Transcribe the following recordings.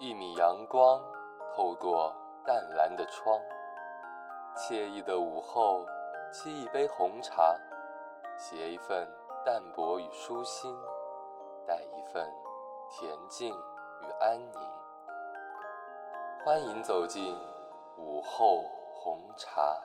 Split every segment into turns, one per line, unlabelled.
一米阳光透过淡蓝的窗，惬意的午后，沏一杯红茶，携一份淡泊与舒心，带一份恬静与安宁。欢迎走进午后红茶。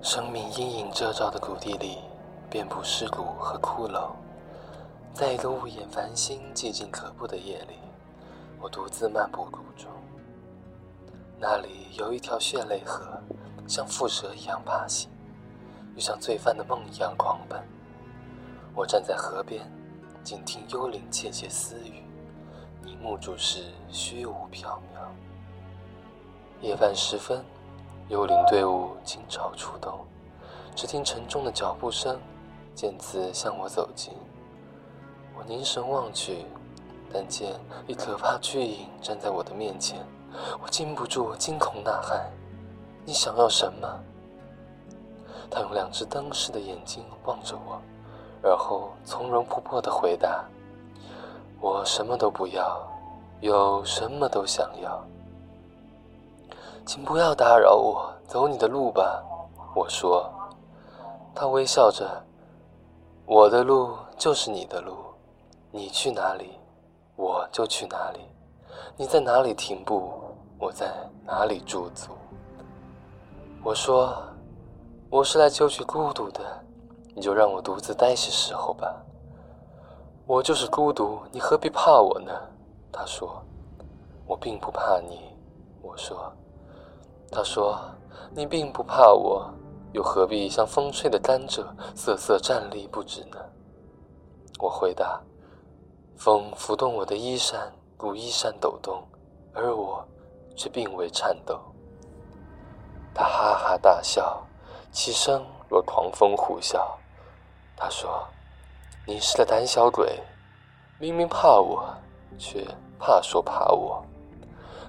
生命阴影遮罩的谷地里，遍布尸骨和骷髅。在一个雾眼繁星、寂静可怖的夜里，我独自漫步谷中。那里有一条血泪河，像蝮蛇一样爬行，又像罪犯的梦一样狂奔。我站在河边，静听幽灵窃窃私语，凝目注视虚无缥缈。夜半时分。幽灵队伍倾巢出动，只听沉重的脚步声，渐次向我走近。我凝神望去，但见一可怕巨影站在我的面前，我禁不住惊恐呐喊：“你想要什么？”他用两只灯似的眼睛望着我，而后从容不迫地回答：“我什么都不要，有什么都想要。”请不要打扰我，走你的路吧。我说，他微笑着，我的路就是你的路，你去哪里，我就去哪里。你在哪里停步，我在哪里驻足。我说，我是来求取孤独的，你就让我独自待些时候吧。我就是孤独，你何必怕我呢？他说，我并不怕你。我说。他说：“你并不怕我，又何必像风吹的甘蔗瑟瑟站立不止呢？”我回答：“风拂动我的衣衫，故衣衫抖动，而我却并未颤抖。”他哈哈大笑，其声若狂风呼啸。他说：“你是个胆小鬼，明明怕我，却怕说怕我。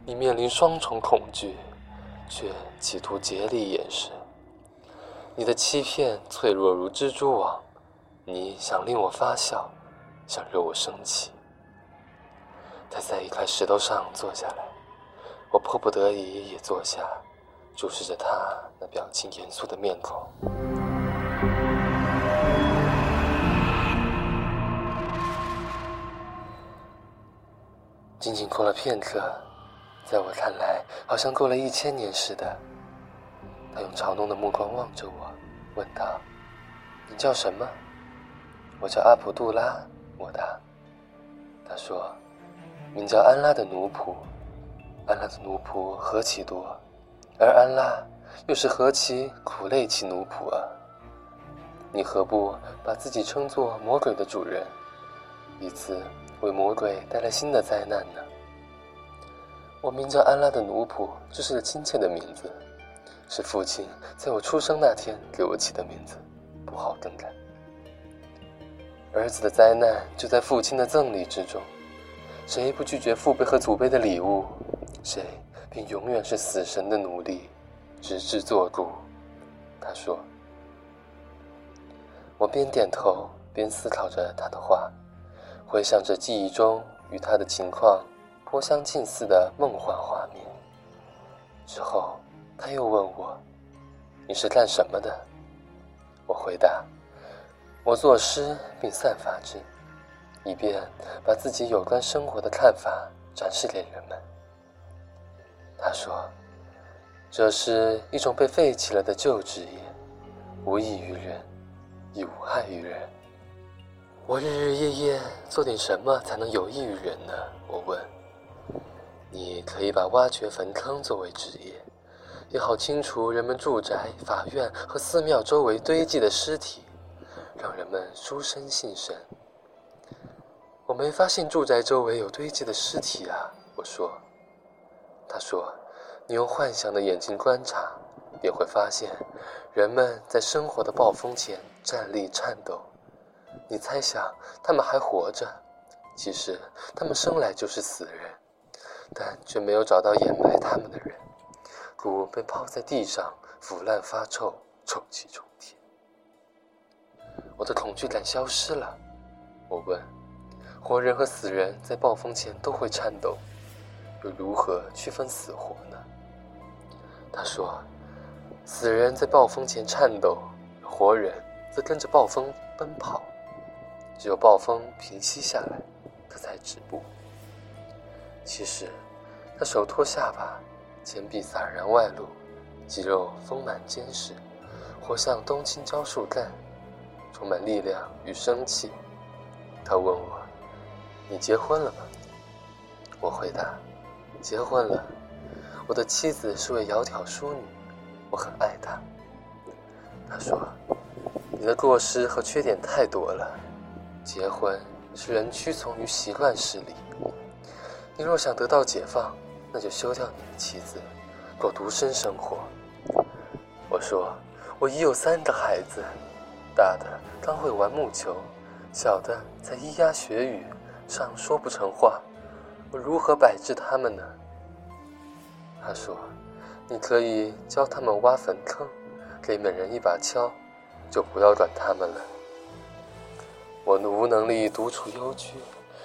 你面临双重恐惧。”却企图竭力掩饰你的欺骗，脆弱如蜘蛛网。你想令我发笑，想惹我生气。他在一块石头上坐下来，我迫不得已也坐下，注视着他那表情严肃的面孔。仅仅过了片刻。在我看来，好像过了一千年似的。他用嘲弄的目光望着我，问道：“你叫什么？”“我叫阿卜杜拉。”我答。他说：“名叫安拉的奴仆，安拉的奴仆何其多，而安拉又是何其苦累其奴仆啊！你何不把自己称作魔鬼的主人，以此为魔鬼带来新的灾难呢？”我名叫安拉的奴仆，这是个亲切的名字，是父亲在我出生那天给我起的名字，不好更改。儿子的灾难就在父亲的赠礼之中，谁不拒绝父辈和祖辈的礼物，谁便永远是死神的奴隶，直至作古。他说。我边点头边思考着他的话，回想着记忆中与他的情况。颇相近似的梦幻画面。之后，他又问我：“你是干什么的？”我回答：“我作诗并散发之，以便把自己有关生活的看法展示给人们。”他说：“这是一种被废弃了的旧职业，无益于人，亦无害于人。我日日夜夜做点什么才能有益于人呢？”我问。你可以把挖掘坟坑作为职业，也好清除人们住宅、法院和寺庙周围堆积的尸体，让人们书生信神。我没发现住宅周围有堆积的尸体啊！我说。他说：“你用幻想的眼睛观察，便会发现，人们在生活的暴风前站立颤抖。你猜想他们还活着，其实他们生来就是死人，但却没有找到掩埋他们的人，故被抛在地上腐烂发臭，臭气冲天。我的恐惧感消失了。我问：活人和死人在暴风前都会颤抖，又如何区分死活呢？他说：死人在暴风前颤抖，活人则跟着暴风奔跑。只有暴风平息下来，他才止步。其实，他手托下巴，前臂洒然外露，肌肉丰满坚实，活像冬青椒树干，充满力量与生气。他问我：“你结婚了吗？”我回答：“结婚了。我的妻子是位窈窕淑女，我很爱她。”他说：“你的过失和缺点太多了。”结婚是人屈从于习惯势力。你若想得到解放，那就休掉你的妻子，过独身生活。我说，我已有三个孩子，大的刚会玩木球，小的在咿呀学语，尚说不成话。我如何摆置他们呢？他说，你可以教他们挖坟坑，给每人一把锹，就不要管他们了。我无能力独处幽居，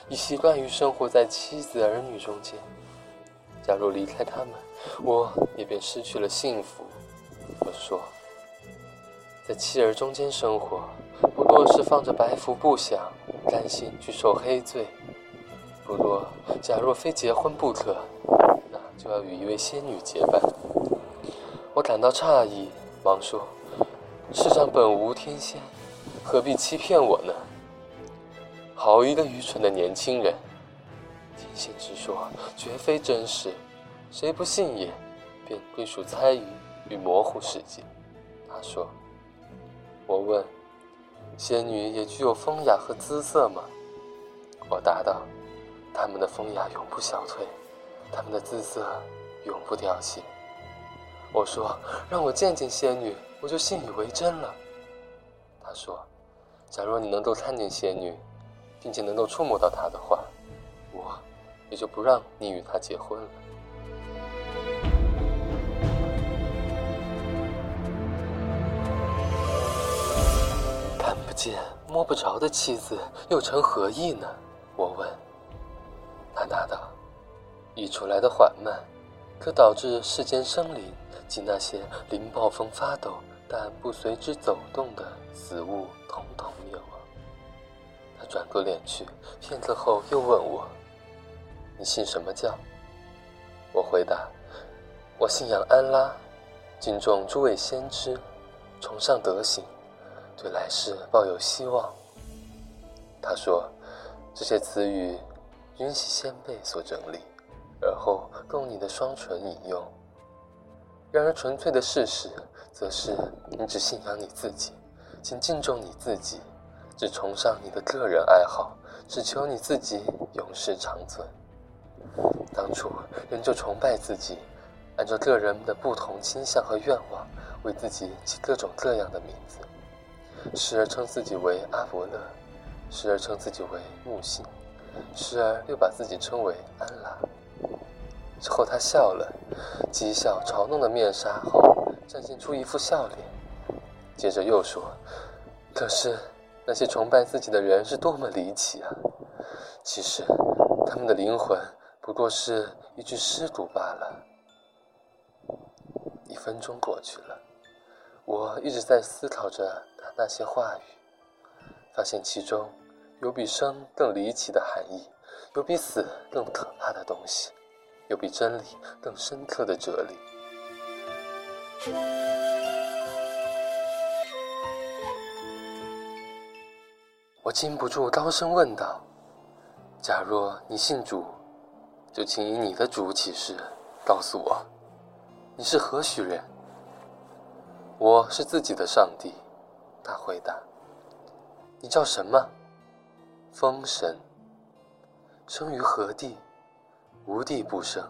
已习惯于生活在妻子儿女中间。假如离开他们，我也便失去了幸福。我说，在妻儿中间生活，不过是放着白符不响，甘心去受黑罪。不过，假若非结婚不可，那就要与一位仙女结伴。我感到诧异，忙说：“世上本无天仙，何必欺骗我呢？”好一个愚蠢的年轻人！天仙之说绝非真实，谁不信也，便归属猜疑与模糊世界。他说：“我问，仙女也具有风雅和姿色吗？”我答道：“她们的风雅永不消退，她们的姿色永不凋谢。”我说：“让我见见仙女，我就信以为真了。”他说：“假若你能够看见仙女。”并且能够触摸到他的话，我也就不让你与他结婚了。看不见、摸不着的妻子又成何意呢？我问。他答道：“溢出来的缓慢，可导致世间生灵及那些临暴风发抖但不随之走动的死物，统统灭亡。”转过脸去，片刻后又问我：“你信什么教？”我回答：“我信仰安拉，敬重诸位先知，崇尚德行，对来世抱有希望。”他说：“这些词语均系先辈所整理，而后供你的双唇引用。然而纯粹的事实，则是你只信仰你自己，请敬重你自己。”只崇尚你的个人爱好，只求你自己永世长存。当初人就崇拜自己，按照个人的不同倾向和愿望，为自己起各种各样的名字，时而称自己为阿伯勒，时而称自己为木星，时而又把自己称为安拉。之后他笑了，讥笑嘲弄的面纱后，展现出一副笑脸，接着又说：“可是。”那些崇拜自己的人是多么离奇啊！其实，他们的灵魂不过是一具尸骨罢了。一分钟过去了，我一直在思考着他那些话语，发现其中有比生更离奇的含义，有比死更可怕的东西，有比真理更深刻的哲理。我禁不住高声问道：“假若你信主，就请以你的主起誓，告诉我，你是何许人？”我是自己的上帝。他回答：“你叫什么？风神。生于何地？无地不生。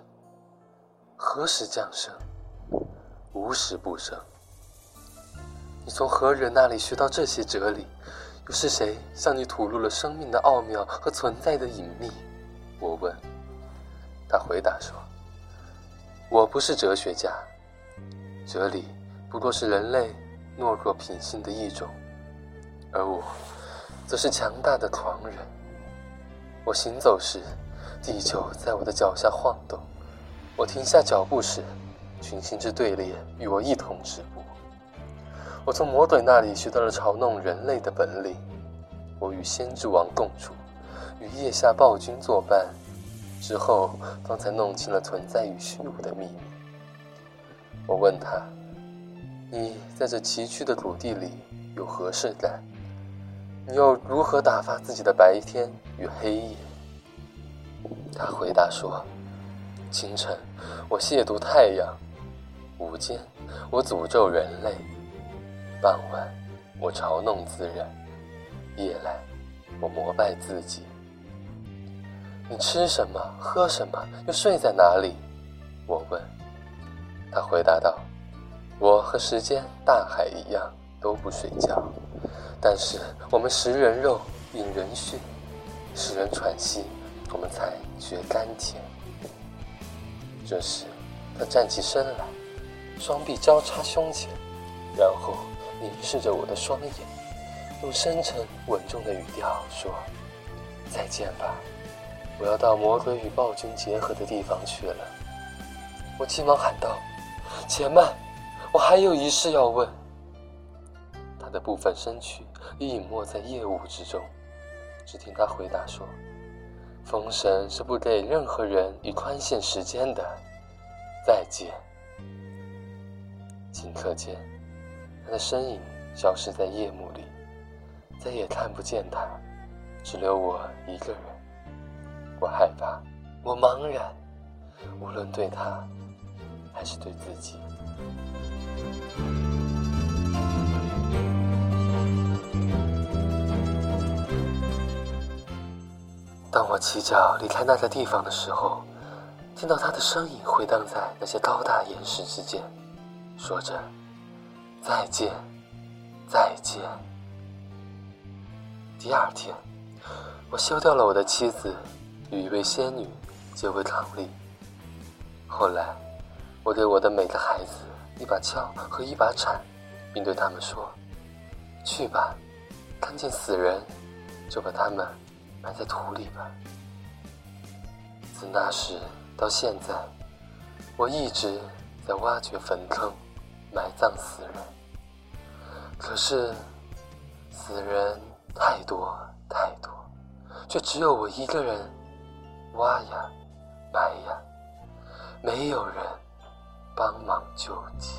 何时降生？无时不生。你从何人那里学到这些哲理？又是谁向你吐露了生命的奥妙和存在的隐秘？我问。他回答说：“我不是哲学家，哲理不过是人类懦弱品性的一种，而我，则是强大的狂人。我行走时，地球在我的脚下晃动；我停下脚步时，群星之队列与我一同止步。我从魔鬼那里学到了嘲弄人类的本领。我与先知王共处，与腋下暴君作伴。”之后，方才弄清了存在与虚无的秘密。我问他：“你在这崎岖的土地里有何事干？你又如何打发自己的白天与黑夜？”他回答说：“清晨，我亵渎太阳；午间，我诅咒人类；傍晚，我嘲弄自然；夜来，我膜拜自己。”你吃什么？喝什么？又睡在哪里？我问。他回答道：“我和时间、大海一样，都不睡觉。但是我们食人肉，饮人血，使人喘息，我们才觉甘甜。”这时，他站起身来，双臂交叉胸前，然后凝视着我的双眼，用深沉稳重的语调说：“再见吧。”我要到魔鬼与暴君结合的地方去了。我急忙喊道：“且慢，我还有一事要问。”他的部分身躯已隐没在夜雾之中，只听他回答说：“风神是不给任何人以宽限时间的。再见。”顷刻间，他的身影消失在夜幕里，再也看不见他，只留我一个人。我害怕，我茫然，无论对他，还是对自己。当我起脚离开那个地方的时候，听到他的声音回荡在那些高大岩石之间，说着：“再见，再见。”第二天，我休掉了我的妻子。与一位仙女结为伉俪。后来，我给我的每个孩子一把锹和一把铲，并对他们说：“去吧，看见死人，就把他们埋在土里吧。”自那时到现在，我一直在挖掘坟坑，葬死人。可是，死人太多太多，却只有我一个人。挖呀，埋呀，没有人帮忙救济。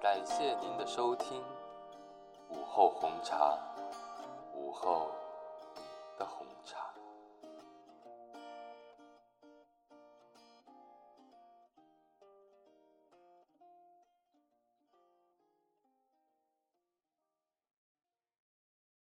感谢您的收听，午后红茶，午后你的红茶。